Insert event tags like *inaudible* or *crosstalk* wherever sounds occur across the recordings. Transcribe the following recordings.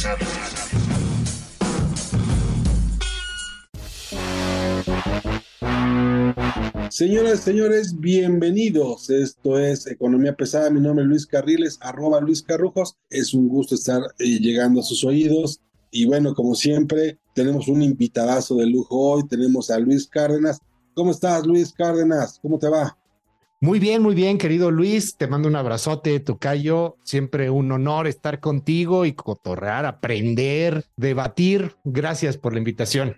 Pesada. Señoras y señores, bienvenidos. Esto es Economía Pesada. Mi nombre es Luis Carriles, arroba Luis Carrujos. Es un gusto estar eh, llegando a sus oídos. Y bueno, como siempre, tenemos un invitadazo de lujo hoy. Tenemos a Luis Cárdenas. ¿Cómo estás, Luis Cárdenas? ¿Cómo te va? Muy bien, muy bien, querido Luis. Te mando un abrazote, Tocayo. Siempre un honor estar contigo y cotorrear, aprender, debatir. Gracias por la invitación.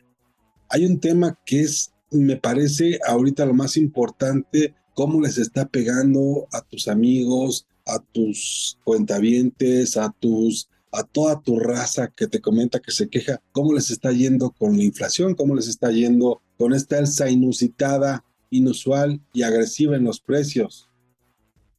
Hay un tema que es, me parece, ahorita lo más importante, cómo les está pegando a tus amigos, a tus cuentavientes, a tus a toda tu raza que te comenta que se queja, cómo les está yendo con la inflación, cómo les está yendo con esta alza inusitada, inusual y agresiva en los precios.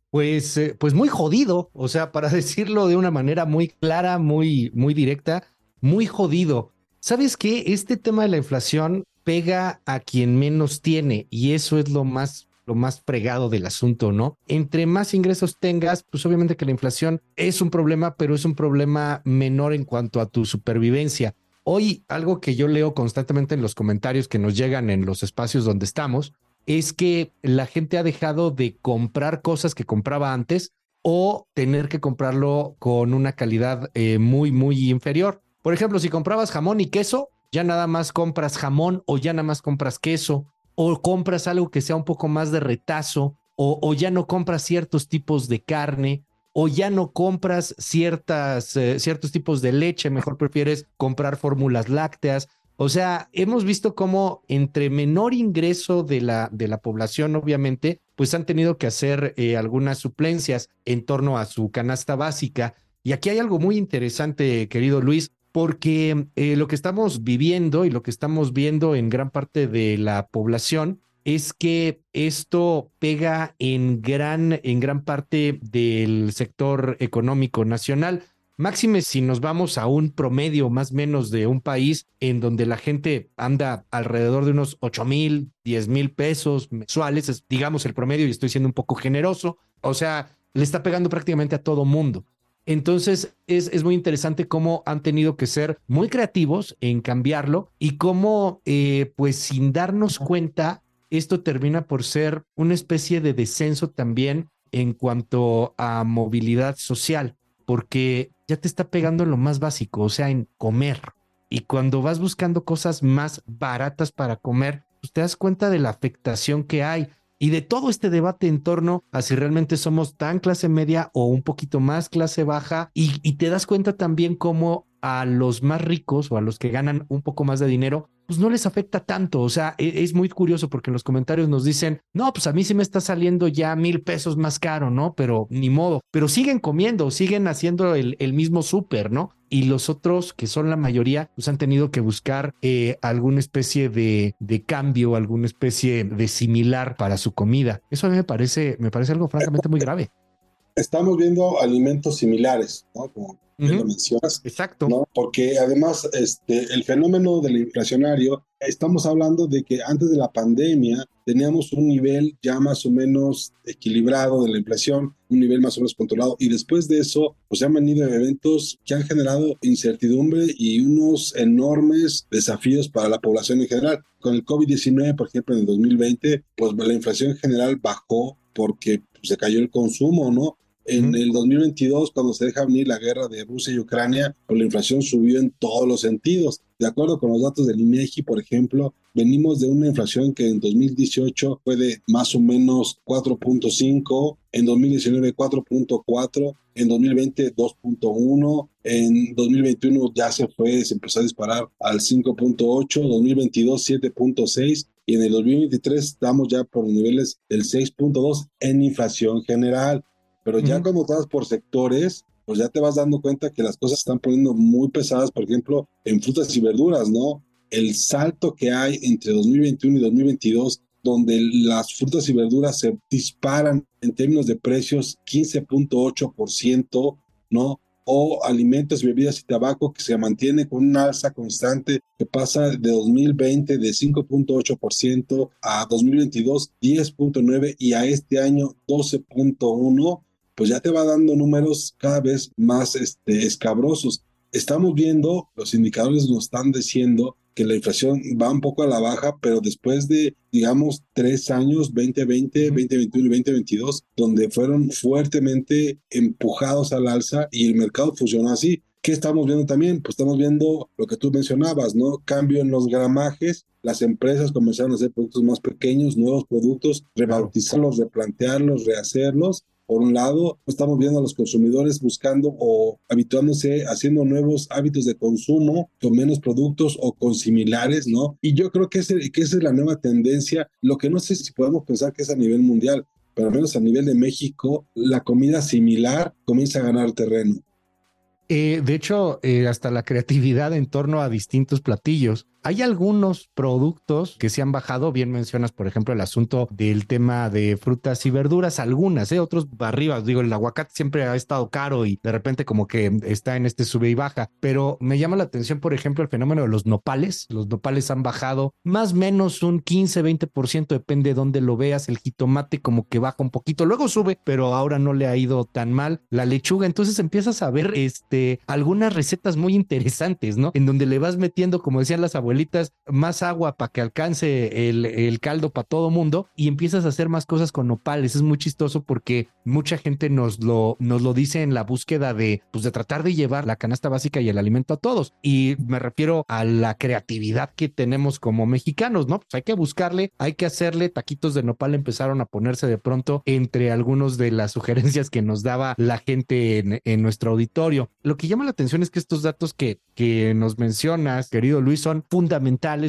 Pues, eh, pues muy jodido, o sea, para *laughs* decirlo de una manera muy clara, muy, muy directa, muy jodido. ¿Sabes qué? Este tema de la inflación pega a quien menos tiene y eso es lo más lo más fregado del asunto, ¿no? Entre más ingresos tengas, pues obviamente que la inflación es un problema, pero es un problema menor en cuanto a tu supervivencia. Hoy algo que yo leo constantemente en los comentarios que nos llegan en los espacios donde estamos es que la gente ha dejado de comprar cosas que compraba antes o tener que comprarlo con una calidad eh, muy, muy inferior. Por ejemplo, si comprabas jamón y queso, ya nada más compras jamón o ya nada más compras queso o compras algo que sea un poco más de retazo, o, ya no compras ciertos tipos de carne, o ya no compras ciertas, eh, ciertos tipos de leche, mejor prefieres comprar fórmulas lácteas. O sea, hemos visto cómo entre menor ingreso de la, de la población, obviamente, pues han tenido que hacer eh, algunas suplencias en torno a su canasta básica. Y aquí hay algo muy interesante, querido Luis, porque eh, lo que estamos viviendo y lo que estamos viendo en gran parte de la población es que esto pega en gran, en gran parte del sector económico nacional. Máxime si nos vamos a un promedio más o menos de un país en donde la gente anda alrededor de unos 8 mil, 10 mil pesos mensuales, es, digamos el promedio y estoy siendo un poco generoso, o sea, le está pegando prácticamente a todo mundo. Entonces es, es, muy interesante cómo han tenido que ser muy creativos en cambiarlo y cómo, eh, pues sin darnos cuenta, esto termina por ser una especie de descenso también en cuanto a movilidad social, porque ya te está pegando en lo más básico, o sea, en comer. Y cuando vas buscando cosas más baratas para comer, pues te das cuenta de la afectación que hay y de todo este debate en torno a si realmente somos tan clase media o un poquito más clase baja y, y, te das cuenta también cómo a los más ricos o a los que ganan un poco más de dinero, pues no les afecta tanto. O sea, es, es, muy curioso porque en los comentarios nos dicen, no, pues a mí sí me está saliendo ya mil pesos más caro, ¿no? Pero ni modo, pero siguen comiendo, siguen haciendo el, el mismo súper, ¿no? Y los otros, que son la mayoría, pues han tenido que buscar eh, alguna especie de, de, cambio, alguna especie de similar para su comida. Eso a mí me parece, me parece algo francamente muy grave. Estamos viendo alimentos similares, ¿no? Como uh -huh. lo mencionas. Exacto. ¿no? Porque además este, el fenómeno del inflacionario, estamos hablando de que antes de la pandemia teníamos un nivel ya más o menos equilibrado de la inflación, un nivel más o menos controlado, y después de eso, pues han venido eventos que han generado incertidumbre y unos enormes desafíos para la población en general. Con el COVID-19, por ejemplo, en el 2020, pues la inflación en general bajó porque pues, se cayó el consumo, ¿no? En el 2022, cuando se deja venir la guerra de Rusia y Ucrania, pues la inflación subió en todos los sentidos. De acuerdo con los datos del INEGI, por ejemplo, venimos de una inflación que en 2018 fue de más o menos 4.5, en 2019 4.4, en 2020 2.1, en 2021 ya se fue, se empezó a disparar al 5.8, 2022 7.6 y en el 2023 estamos ya por niveles del 6.2 en inflación general. Pero ya cuando estás por sectores, pues ya te vas dando cuenta que las cosas están poniendo muy pesadas, por ejemplo, en frutas y verduras, ¿no? El salto que hay entre 2021 y 2022, donde las frutas y verduras se disparan en términos de precios 15.8%, ¿no? o alimentos, bebidas y tabaco que se mantiene con una alza constante que pasa de 2020 de 5.8% a 2022 10.9% y a este año 12.1%, pues ya te va dando números cada vez más este, escabrosos. Estamos viendo, los indicadores nos están diciendo que la inflación va un poco a la baja, pero después de, digamos, tres años, 2020, 2021 y 2022, donde fueron fuertemente empujados al alza y el mercado funcionó así. ¿Qué estamos viendo también? Pues estamos viendo lo que tú mencionabas, ¿no? Cambio en los gramajes, las empresas comenzaron a hacer productos más pequeños, nuevos productos, rebautizarlos, replantearlos, rehacerlos por un lado, estamos viendo a los consumidores buscando o habituándose, haciendo nuevos hábitos de consumo con menos productos o con similares, ¿no? Y yo creo que, ese, esa es la nueva tendencia. Lo que no sé si podemos pensar que es a nivel mundial, pero al menos a nivel de México, la comida similar comienza a ganar terreno. Eh, de hecho, eh, hasta la creatividad en torno a distintos platillos hay algunos productos que se han bajado, bien mencionas, por ejemplo, el asunto del tema de frutas y verduras, algunas, ¿eh? otros arriba, digo, el aguacate siempre ha estado caro y de repente como que está en este sube y baja, pero me llama la atención, por ejemplo, el fenómeno de los nopales, los nopales han bajado más o menos un 15, 20%, depende de dónde lo veas, el jitomate como que baja un poquito, luego sube, pero ahora no le ha ido tan mal, la lechuga, entonces empiezas a ver este, algunas recetas muy interesantes, ¿no? En donde le vas metiendo, como decían las abuelas, más agua para que alcance el, caldo para todo mundo y empiezas a hacer más cosas con nopales. Es muy chistoso porque mucha gente nos lo, nos lo dice en la búsqueda de, pues de tratar de llevar la canasta básica y el alimento a todos. Y me refiero a la creatividad que tenemos como mexicanos, ¿no? Pues hay que buscarle, hay que hacerle. Taquitos de nopal empezaron a ponerse de pronto entre algunos de las sugerencias que nos daba la gente en, en nuestro auditorio. Lo que llama la atención es que estos datos que, que nos mencionas, querido Luis, son fundamentales,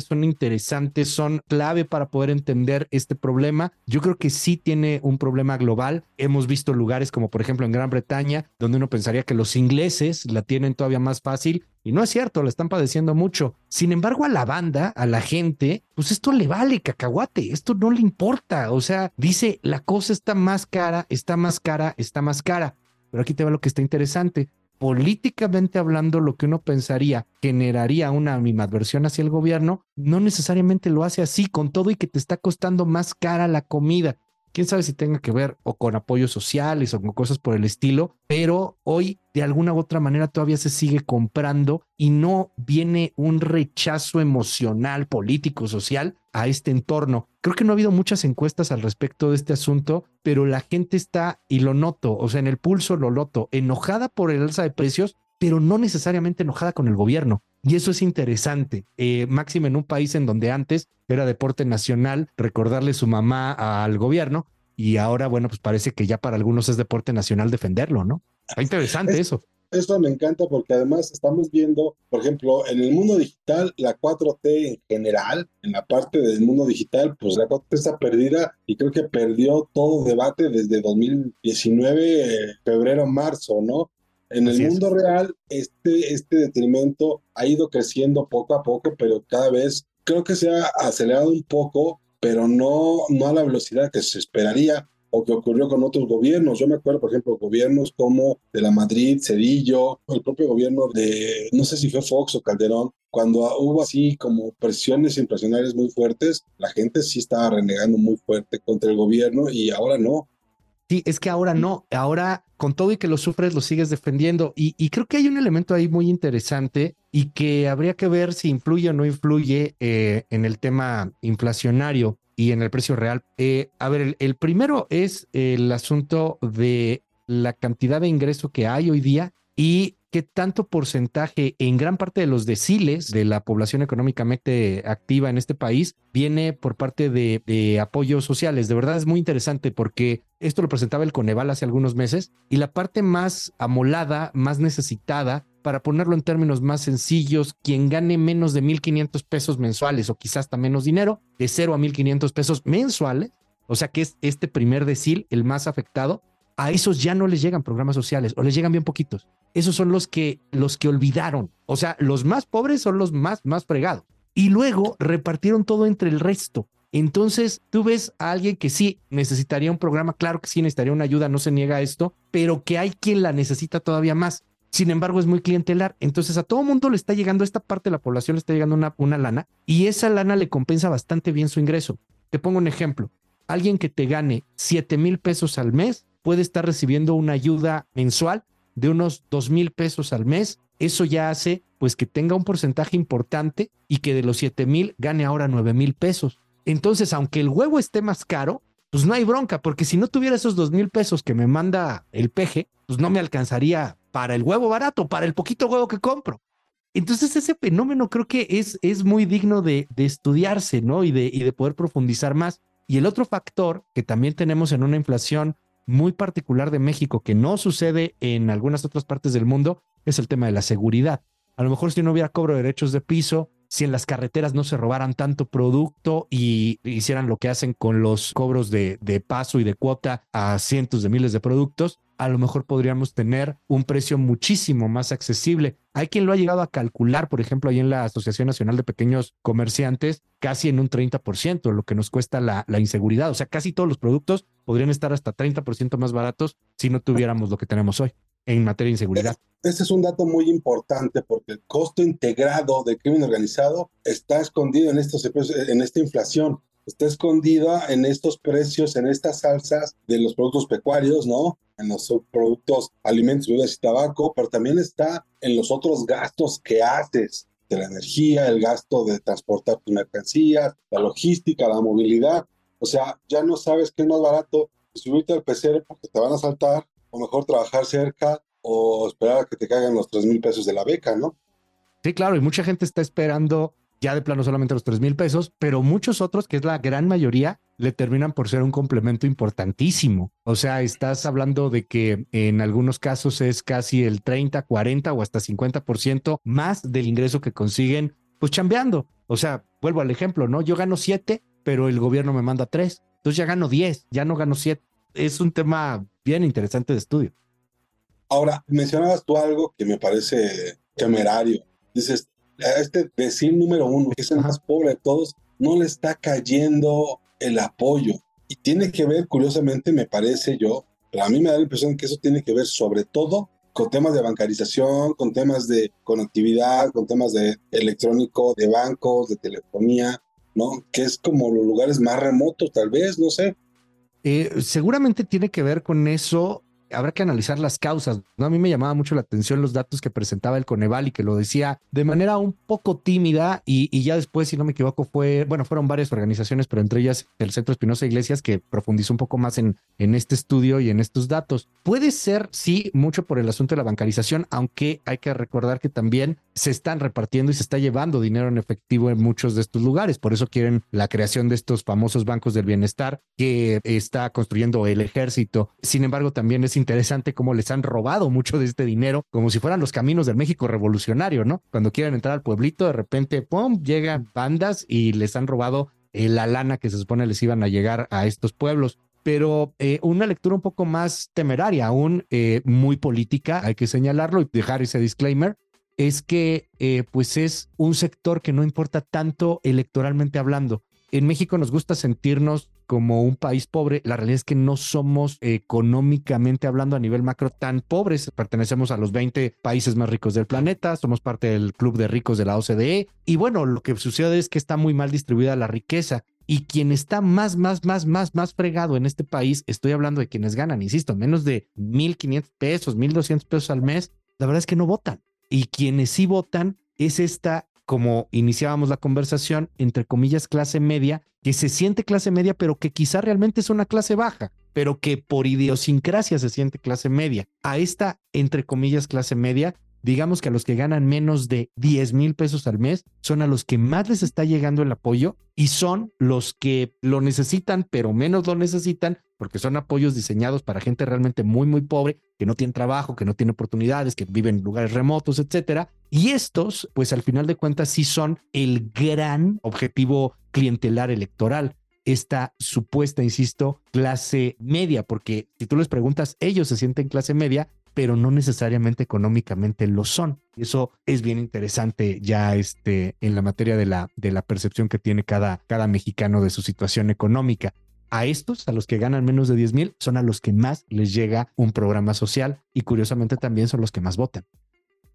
son interesantes, son clave para poder entender este problema. Yo creo que sí tiene un problema global. Hemos visto lugares como por ejemplo en Gran Bretaña, donde uno pensaría que los ingleses la tienen todavía más fácil. Y no es cierto, la están padeciendo mucho. Sin embargo, a la banda, a la gente, pues esto le vale cacahuate, esto no le importa. O sea, dice, la cosa está más cara, está más cara, está más cara. Pero aquí te va lo que está interesante políticamente hablando, lo que uno pensaría generaría una animadversión hacia el gobierno, no necesariamente lo hace así, con todo y que te está costando más cara la comida. Quién sabe si tenga que ver o con apoyos sociales o con cosas por el estilo, pero hoy de alguna u otra manera todavía se sigue comprando y no viene un rechazo emocional, político, social a este entorno. Creo que no ha habido muchas encuestas al respecto de este asunto, pero la gente está, y lo noto, o sea, en el pulso lo noto, enojada por el alza de precios, pero no necesariamente enojada con el gobierno. Y eso es interesante. Eh, máximo en un país en donde antes era deporte nacional recordarle su mamá al gobierno y ahora, bueno, pues parece que ya para algunos es deporte nacional defenderlo, ¿no? Está interesante eso. Eso me encanta porque además estamos viendo, por ejemplo, en el mundo digital, la 4T en general, en la parte del mundo digital, pues la 4T está perdida y creo que perdió todo debate desde 2019, febrero, marzo, ¿no? En el mundo real, este, este detrimento ha ido creciendo poco a poco, pero cada vez creo que se ha acelerado un poco, pero no, no a la velocidad que se esperaría o que ocurrió con otros gobiernos. Yo me acuerdo, por ejemplo, gobiernos como de la Madrid, Cedillo, el propio gobierno de, no sé si fue Fox o Calderón, cuando hubo así como presiones inflacionarias muy fuertes, la gente sí estaba renegando muy fuerte contra el gobierno y ahora no. Sí, es que ahora no, ahora con todo y que lo sufres, lo sigues defendiendo. Y, creo que hay un elemento ahí muy interesante y que habría que ver si influye o no influye eh, en el tema inflacionario y en el precio real. Eh, a ver, el, primero es el asunto de la cantidad de ingreso que hay hoy día y qué tanto porcentaje en gran parte de los deciles de la población económicamente activa en este país viene por parte de, apoyos sociales. De verdad es muy interesante porque esto lo presentaba el Coneval hace algunos meses y la parte más amolada, más necesitada para ponerlo en términos más sencillos, quien gane menos de 1.500 pesos mensuales o quizás hasta menos dinero, de 0 a 1.500 pesos mensuales, o sea que es este primer decil el más afectado, a esos ya no les llegan programas sociales o les llegan bien poquitos. Esos son los que los que olvidaron. O sea, los más pobres son los más más fregados. Y luego repartieron todo entre el resto. Entonces, tú ves a alguien que sí necesitaría un programa, claro que sí necesitaría una ayuda, no se niega a esto, pero que hay quien la necesita todavía más. Sin embargo, es muy clientelar. Entonces, a todo mundo le está llegando, esta parte de la población le está llegando una, una lana y esa lana le compensa bastante bien su ingreso. Te pongo un ejemplo. Alguien que te gane 7 mil pesos al mes puede estar recibiendo una ayuda mensual de unos 2 mil pesos al mes. Eso ya hace pues que tenga un porcentaje importante y que de los 7 mil gane ahora 9 mil pesos. Entonces, aunque el huevo esté más caro, pues no hay bronca, porque si no tuviera esos dos mil pesos que me manda el peje, pues no me alcanzaría para el huevo barato, para el poquito huevo que compro. Entonces ese fenómeno creo que es, es muy digno de, de estudiarse, ¿no? Y de, y de poder profundizar más. Y el otro factor que también tenemos en una inflación muy particular de México, que no sucede en algunas otras partes del mundo, es el tema de la seguridad. A lo mejor si no hubiera cobro de derechos de piso, si en las carreteras no se robaran tanto producto y hicieran lo que hacen con los cobros de, de paso y de cuota a cientos de miles de productos, a lo mejor podríamos tener un precio muchísimo más accesible. Hay quien lo ha llegado a calcular, por ejemplo, ahí en la Asociación Nacional de Pequeños Comerciantes, casi en un 30%, lo que nos cuesta la, la inseguridad. O sea, casi todos los productos podrían estar hasta 30% más baratos si no tuviéramos lo que tenemos hoy en materia de inseguridad. Este es un dato muy importante porque el costo integrado del crimen organizado está escondido en, estos, en esta inflación, está escondida en estos precios, en estas salsas de los productos pecuarios, ¿no? En los productos alimentos, bebidas y tabaco, pero también está en los otros gastos que haces de la energía, el gasto de transportar tus mercancías, la logística, la movilidad. O sea, ya no sabes qué es más barato subirte al PCR porque te van a saltar o mejor trabajar cerca o esperar a que te caigan los 3 mil pesos de la beca, ¿no? Sí, claro, y mucha gente está esperando ya de plano solamente los 3 mil pesos, pero muchos otros, que es la gran mayoría, le terminan por ser un complemento importantísimo. O sea, estás hablando de que en algunos casos es casi el 30, 40 o hasta 50% más del ingreso que consiguen, pues chambeando. O sea, vuelvo al ejemplo, ¿no? Yo gano 7, pero el gobierno me manda 3. Entonces ya gano 10, ya no gano 7 es un tema bien interesante de estudio. Ahora, mencionabas tú algo que me parece temerario. Dices, a este vecino número uno, que es el más pobre de todos, no le está cayendo el apoyo. Y tiene que ver, curiosamente, me parece yo, pero a mí me da la impresión que eso tiene que ver sobre todo con temas de bancarización, con temas de conectividad, con temas de electrónico, de bancos, de telefonía, ¿no? Que es como los lugares más remotos, tal vez, no sé. Eh, seguramente tiene que ver con eso. Habrá que analizar las causas. ¿no? A mí me llamaba mucho la atención los datos que presentaba el Coneval y que lo decía de manera un poco tímida y, ya después, si no me equivoco, fue, bueno, fueron varias organizaciones, pero entre ellas el Centro Espinosa Iglesias que profundizó un poco más en, en este estudio y en estos datos. Puede ser, sí, mucho por el asunto de la bancarización, aunque hay que recordar que también se están repartiendo y se está llevando dinero en efectivo en muchos de estos lugares. Por eso quieren la creación de estos famosos bancos del bienestar que está construyendo el ejército. Sin embargo, también es interesante cómo les han robado mucho de este dinero, como si fueran los caminos del México revolucionario, ¿no? Cuando quieren entrar al pueblito, de repente, ¡pum!, llegan bandas y les han robado eh, la lana que se supone les iban a llegar a estos pueblos pero eh, una lectura un poco más temeraria, aún eh, muy política, hay que señalarlo y dejar ese disclaimer, es que eh, pues es un sector que no importa tanto electoralmente hablando. En México nos gusta sentirnos como un país pobre. La realidad es que no somos económicamente hablando a nivel macro tan pobres. Pertenecemos a los 20 países más ricos del planeta, somos parte del club de ricos de la OCDE. Y bueno, lo que sucede es que está muy mal distribuida la riqueza. Y quien está más, más, más, más, más fregado en este país, estoy hablando de quienes ganan, insisto, menos de 1.500 pesos, 1.200 pesos al mes, la verdad es que no votan y quienes sí votan es esta, como iniciábamos la conversación, entre comillas, clase media, que se siente clase media, pero que quizá realmente es una clase baja, pero que por idiosincrasia se siente clase media. A esta, entre comillas, clase media, digamos que a los que ganan menos de 10 mil pesos al mes son a los que más les está llegando el apoyo y son los que lo necesitan, pero menos lo necesitan porque son apoyos diseñados para gente realmente muy, muy pobre, que no tiene trabajo, que no tiene oportunidades, que viven en lugares remotos, etcétera. Y estos, pues al final de cuentas, sí son el gran objetivo clientelar electoral. esta supuesta, insisto, clase media, porque si tú les preguntas, ellos se sienten clase media, pero no necesariamente económicamente lo son. Eso es bien interesante ya este, en la materia de la, de la percepción que tiene cada, cada mexicano de su situación económica. A estos, a los que ganan menos de 10 mil, son a los que más les llega un programa social y curiosamente también son los que más votan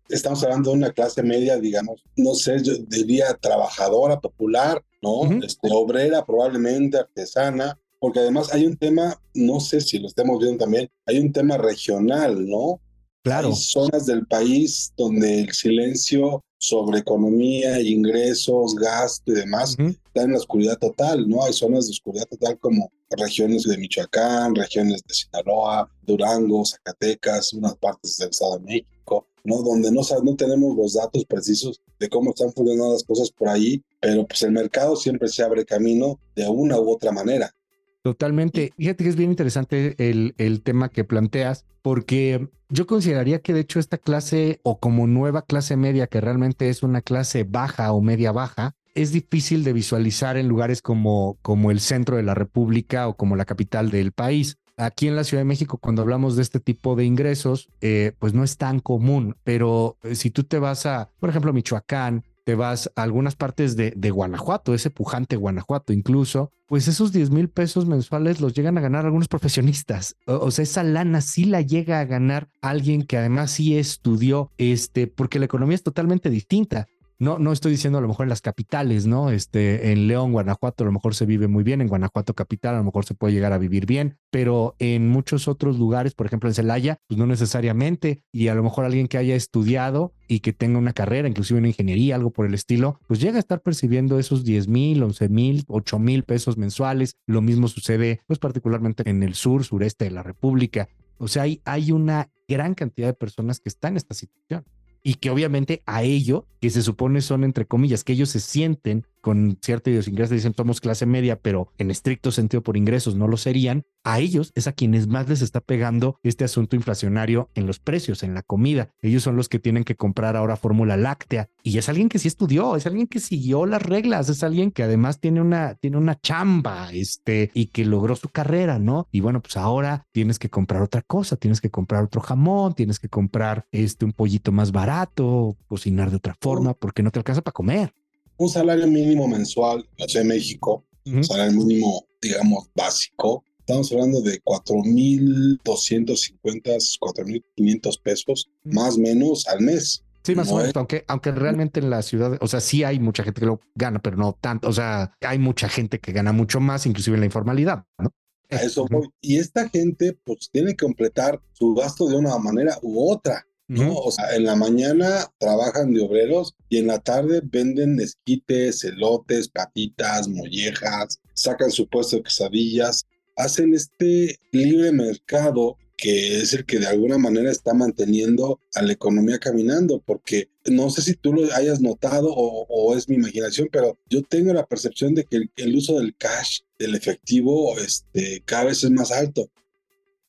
estamos hablando de una clase media, digamos, no sé, yo diría trabajadora, popular, ¿no? este, obrera, probablemente artesana, porque además hay un tema, no sé si lo estemos viendo también, hay un tema regional, ¿no? Claro. Hay zonas del país donde el silencio sobre economía, ingresos, gasto y demás está en la oscuridad total, ¿no? Hay zonas de oscuridad total como regiones de Michoacán, regiones de Sinaloa, Durango, Zacatecas, unas partes del Estado de México, ¿no? Donde no, no tenemos los datos precisos de cómo están funcionando las cosas por ahí, pero pues el mercado siempre se abre camino de una u otra manera. Totalmente. Fíjate que es bien interesante el, el tema que planteas, porque yo consideraría que de hecho esta clase o como nueva clase media, que realmente es una clase baja o media baja, es difícil de visualizar en lugares como, como el centro de la República o como la capital del país. Aquí en la Ciudad de México, cuando hablamos de este tipo de ingresos, eh, pues no es tan común, pero eh, si tú te vas a, por ejemplo, Michoacán, te vas a algunas partes de, de Guanajuato, ese pujante Guanajuato incluso, pues esos 10 mil pesos mensuales los llegan a ganar algunos profesionistas. O, sea, esa lana sí la llega a ganar alguien que además sí estudió, este, porque la economía es totalmente distinta. No, no estoy diciendo a lo mejor en las capitales, ¿no? Este, en León, Guanajuato, a lo mejor se vive muy bien, en Guanajuato capital, a lo mejor se puede llegar a vivir bien, pero en muchos otros lugares, por ejemplo en Celaya, pues no necesariamente, y a lo mejor alguien que haya estudiado y que tenga una carrera, inclusive una ingeniería, algo por el estilo, pues llega a estar percibiendo esos 10 mil, 11 mil, 8 mil pesos mensuales. Lo mismo sucede, pues particularmente en el sur, sureste de la República. O sea, hay, hay una gran cantidad de personas que están en esta situación y que obviamente a ello, que se supone son entre comillas, que ellos se sienten con cierta idiosincrasia, dicen somos clase media, pero en estricto sentido por ingresos no lo serían, a ellos es a quienes más les está pegando este asunto inflacionario en los precios, en la comida. Ellos son los que tienen que comprar ahora fórmula láctea y es alguien que sí estudió, es alguien que siguió las reglas, es alguien que además tiene una, tiene una chamba, este, y que logró su carrera, ¿no? Y bueno, pues ahora tienes que comprar otra cosa, tienes que comprar otro jamón, tienes que comprar este, un pollito más barato, cocinar de otra forma, porque no te alcanza para comer un salario mínimo mensual en la Ciudad de México, un salario mínimo, digamos, básico, estamos hablando de 4.250, 4.500 pesos, más o menos al mes. Sí, más o menos, aunque, aunque realmente en la ciudad, o sea, sí hay mucha gente que lo gana, pero no tanto, o sea, hay mucha gente que gana mucho más, inclusive en la informalidad, ¿no? A eso voy. Y esta gente, pues, tiene que completar su gasto de una manera u otra. ¿No? O sea, en la mañana trabajan de obreros y en la tarde venden esquites, elotes, patitas, mollejas, sacan su puesto de quesadillas, hacen este libre mercado que es el que de alguna manera está manteniendo a la economía caminando, porque no sé si tú lo hayas notado o, es mi imaginación, pero yo tengo la percepción de que el, uso del cash, del efectivo, este, cada vez es más alto.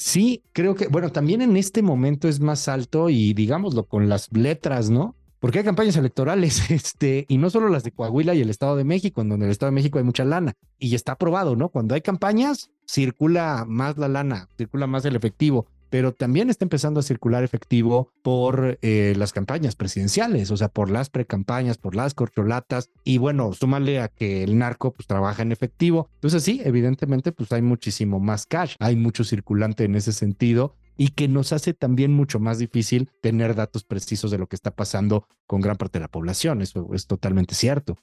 Sí, creo que, bueno, también en este momento es más alto y digámoslo con las letras, ¿no? Porque hay campañas electorales, *laughs* este, y no solo las de Coahuila y el Estado de México, en donde el Estado de México hay mucha lana, y está aprobado, ¿no? Cuando hay campañas, circula más la lana, circula más el efectivo pero también está empezando a circular efectivo por eh, las campañas presidenciales, o sea, por las precampañas, por las corcholatas, y bueno, súmale a que el narco pues trabaja en efectivo. Entonces sí, evidentemente pues hay muchísimo más cash, hay mucho circulante en ese sentido y que nos hace también mucho más difícil tener datos precisos de lo que está pasando con gran parte de la población. Eso es totalmente cierto.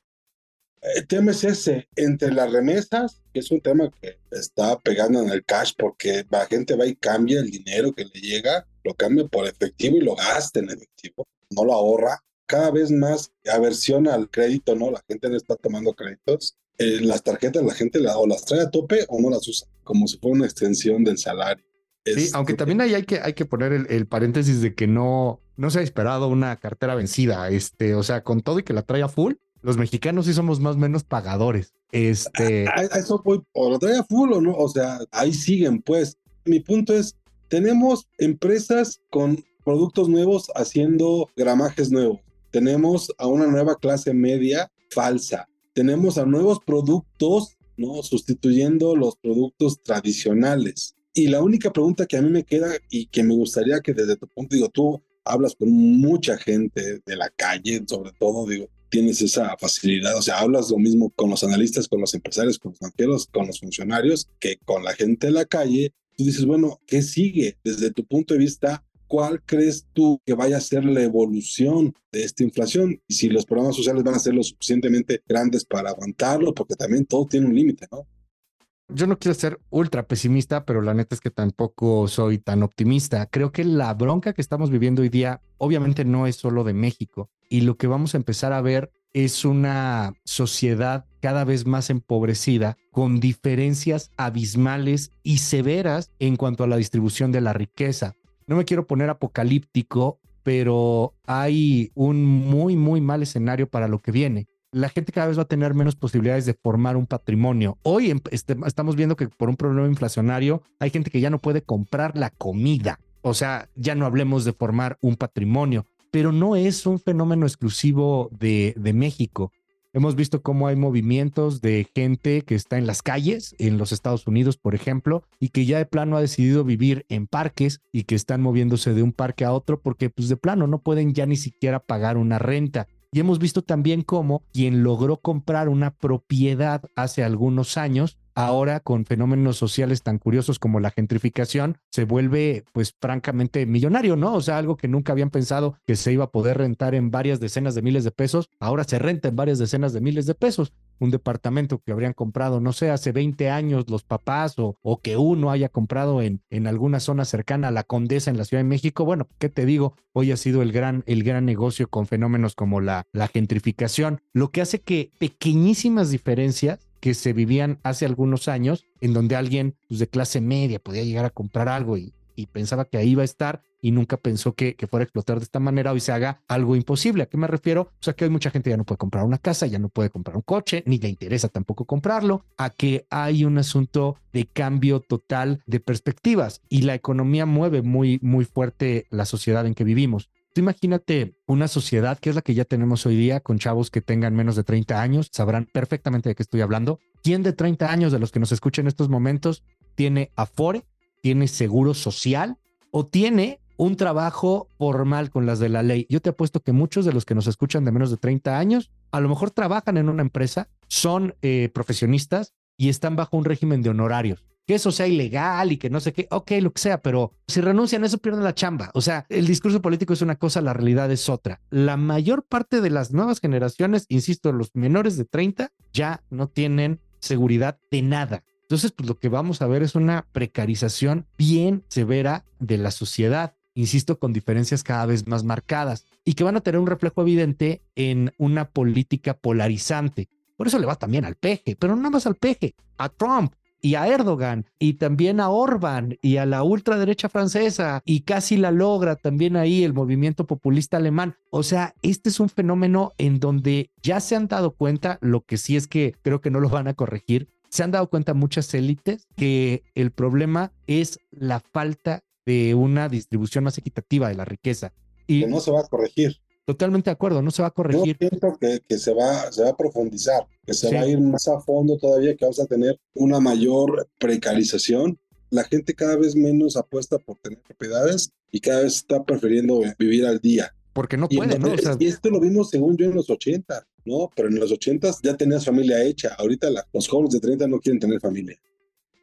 El tema es ese, entre las remesas, que es un tema que está pegando en el cash porque la gente va y cambia el dinero que le llega, lo cambia por efectivo y lo gasta en efectivo, no lo ahorra. Cada vez más aversión al crédito, ¿no? La gente no está tomando créditos. Eh, las tarjetas la gente la, o las trae a tope o no las usa, como si fuera una extensión del salario. Sí, aunque también ahí hay que, hay que poner el, el, paréntesis de que no, no se ha esperado una cartera vencida, este, o sea, con todo y que la trae a full, los mexicanos sí somos más o menos pagadores. Este. Eso voy, o lo trae a full o no, o sea, ahí siguen, pues. Mi punto es: tenemos empresas con productos nuevos haciendo gramajes nuevos. Tenemos a una nueva clase media falsa. Tenemos a nuevos productos ¿no? Sustituyendo los productos tradicionales. Y la única pregunta que a mí me queda y que me gustaría que desde tu punto, digo, tú hablas con mucha gente de la calle, sobre todo, digo, tienes esa facilidad, o sea, hablas lo mismo con los analistas, con los empresarios, con los banqueros, con los funcionarios, que con la gente de la calle. Tú dices, bueno, ¿qué sigue desde tu punto de vista? ¿Cuál crees tú que vaya a ser la evolución de esta inflación? Y si los programas sociales van a ser lo suficientemente grandes para aguantarlo, porque también todo tiene un límite, ¿no? Yo no quiero ser ultra pesimista, pero la neta es que tampoco soy tan optimista. Creo que la bronca que estamos viviendo hoy día obviamente no es solo de México y lo que vamos a empezar a ver es una sociedad cada vez más empobrecida, con diferencias abismales y severas en cuanto a la distribución de la riqueza. No me quiero poner apocalíptico, pero hay un muy, muy mal escenario para lo que viene la gente cada vez va a tener menos posibilidades de formar un patrimonio. Hoy em, este, estamos viendo que por un problema inflacionario hay gente que ya no puede comprar la comida. O sea, ya no hablemos de formar un patrimonio, pero no es un fenómeno exclusivo de, México. Hemos visto cómo hay movimientos de gente que está en las calles, en los Estados Unidos, por ejemplo, y que ya de plano ha decidido vivir en parques y que están moviéndose de un parque a otro porque pues de plano no pueden ya ni siquiera pagar una renta. Y hemos visto también cómo quien logró comprar una propiedad hace algunos años, ahora con fenómenos sociales tan curiosos como la gentrificación, se vuelve pues francamente millonario, ¿no? O sea, algo que nunca habían pensado que se iba a poder rentar en varias decenas de miles de pesos, ahora se renta en varias decenas de miles de pesos un departamento que habrían comprado, no sé, hace 20 años los papás o, que uno haya comprado en, en alguna zona cercana a la Condesa en la Ciudad de México, bueno, ¿qué te digo? Hoy ha sido el gran, el gran negocio con fenómenos como la, la gentrificación, lo que hace que pequeñísimas diferencias que se vivían hace algunos años, en donde alguien pues, de clase media podía llegar a comprar algo y pensaba que ahí iba a estar y nunca pensó que, que, fuera a explotar de esta manera, hoy se haga algo imposible. ¿A qué me refiero? O sea, que hoy mucha gente ya no puede comprar una casa, ya no puede comprar un coche, ni le interesa tampoco comprarlo, a que hay un asunto de cambio total de perspectivas y la economía mueve muy, muy fuerte la sociedad en que vivimos. Imagínate una sociedad que es la que ya tenemos hoy día con chavos que tengan menos de 30 años, sabrán perfectamente de qué estoy hablando. ¿Quién de 30 años de los que nos escuchan en estos momentos tiene Afore, tiene seguro social o tiene un trabajo formal con las de la ley. Yo te apuesto que muchos de los que nos escuchan de menos de 30 años, a lo mejor trabajan en una empresa, son eh, profesionistas y están bajo un régimen de honorarios. Que eso sea ilegal y que no sé qué, ok, lo que sea, pero si renuncian a eso pierden la chamba. O sea, el discurso político es una cosa, la realidad es otra. La mayor parte de las nuevas generaciones, insisto, los menores de 30, ya no tienen seguridad de nada. Entonces, pues lo que vamos a ver es una precarización bien severa de la sociedad, insisto, con diferencias cada vez más marcadas y que van a tener un reflejo evidente en una política polarizante. Por eso le va también al peje, pero no más al peje, a Trump y a Erdogan y también a Orban y a la ultraderecha francesa y casi la logra también ahí el movimiento populista alemán. O sea, este es un fenómeno en donde ya se han dado cuenta, lo que sí es que creo que no lo van a corregir, se han dado cuenta muchas élites que el problema es la falta de una distribución más equitativa de la riqueza. Y que no se va a corregir. Totalmente de acuerdo, no se va a corregir. Yo siento que, que se, va, se va a profundizar, que se va a ir más a fondo todavía, que vamos a tener una mayor precarización. La gente cada vez menos apuesta por tener propiedades y cada vez está prefiriendo vivir al día. Porque no puede, ¿no? y esto lo vimos según yo en los 80. ¿no? Pero en los ochentas ya tenías familia hecha. Ahorita los jóvenes de 30 no quieren tener familia.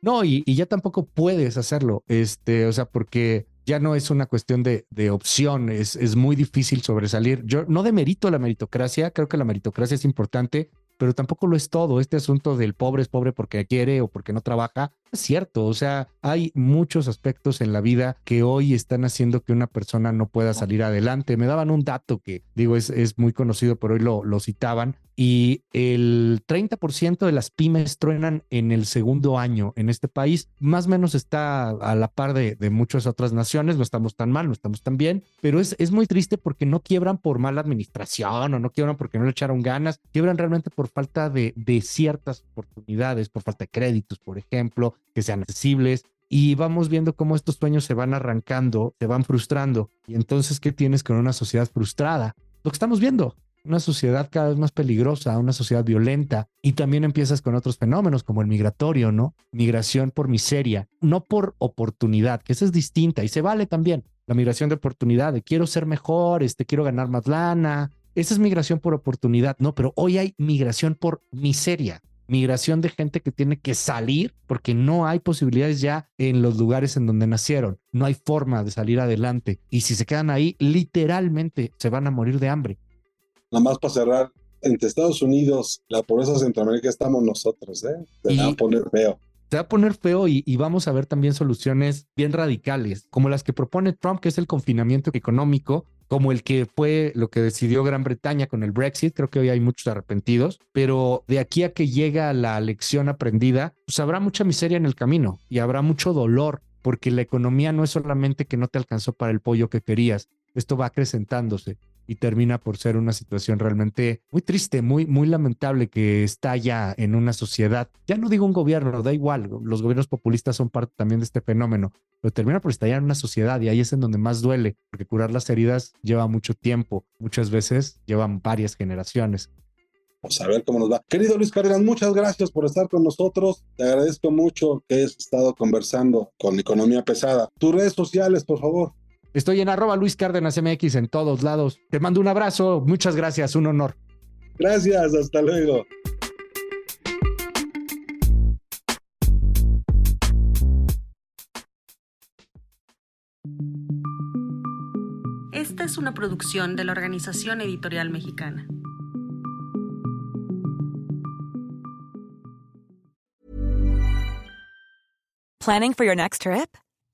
No, y, y, ya tampoco puedes hacerlo, este, o sea, porque ya no es una cuestión de, de opción, es, es muy difícil sobresalir. Yo no demerito la meritocracia, creo que la meritocracia es importante, pero tampoco lo es todo. Este asunto del pobre es pobre porque quiere o porque no trabaja, es cierto. O sea, hay muchos aspectos en la vida que hoy están haciendo que una persona no pueda salir adelante. Me daban un dato que, digo, es, es muy conocido, pero hoy lo, lo citaban, y el 30% de las pymes truenan en el segundo año en este país. Más o menos está a la par de, de, muchas otras naciones, no estamos tan mal, no estamos tan bien, pero es, es muy triste porque no quiebran por mala administración o no quiebran porque no le echaron ganas, quiebran realmente por falta de, de ciertas oportunidades, por falta de créditos, por ejemplo, que sean accesibles, y vamos viendo cómo estos sueños se van arrancando, se van frustrando. Y entonces, ¿qué tienes con una sociedad frustrada? Lo que estamos viendo, una sociedad cada vez más peligrosa, una sociedad violenta, y también empiezas con otros fenómenos como el migratorio, ¿no? Migración por miseria, no por oportunidad, que esa es distinta y se vale también. La migración de oportunidad, de quiero ser mejor, este, quiero ganar más lana. Esa es migración por oportunidad, ¿no? Pero hoy hay migración por miseria migración de gente que tiene que salir porque no hay posibilidades ya en los lugares en donde nacieron. No hay forma de salir adelante. Y si se quedan ahí, literalmente se van a morir de hambre. Nada más para cerrar, entre Estados Unidos, la pobreza Centroamérica estamos nosotros, ¿eh? Se va a poner feo. Se va a poner feo y, y, vamos a ver también soluciones bien radicales, como las que propone Trump, que es el confinamiento económico, como el que fue lo que decidió Gran Bretaña con el Brexit. Creo que hoy hay muchos arrepentidos, pero de aquí a que llega la lección aprendida, pues habrá mucha miseria en el camino y habrá mucho dolor, porque la economía no es solamente que no te alcanzó para el pollo que querías, esto va acrecentándose y termina por ser una situación realmente muy triste, muy, muy lamentable que está ya en una sociedad. Ya no digo un gobierno, da igual, los gobiernos populistas son parte también de este fenómeno, pero termina por estallar en una sociedad y ahí es en donde más duele, porque curar las heridas lleva mucho tiempo, muchas veces llevan varias generaciones. Vamos a ver cómo nos va. Querido Luis Cárdenas, muchas gracias por estar con nosotros. Te agradezco mucho que hayas estado conversando con Economía Pesada. Tus redes sociales, por favor. Estoy en arroba Luis Cárdenas MX en todos lados. Te mando un abrazo. Muchas gracias. Un honor. Gracias. Hasta luego. Esta es una producción de la Organización Editorial Mexicana. Planning for your next trip?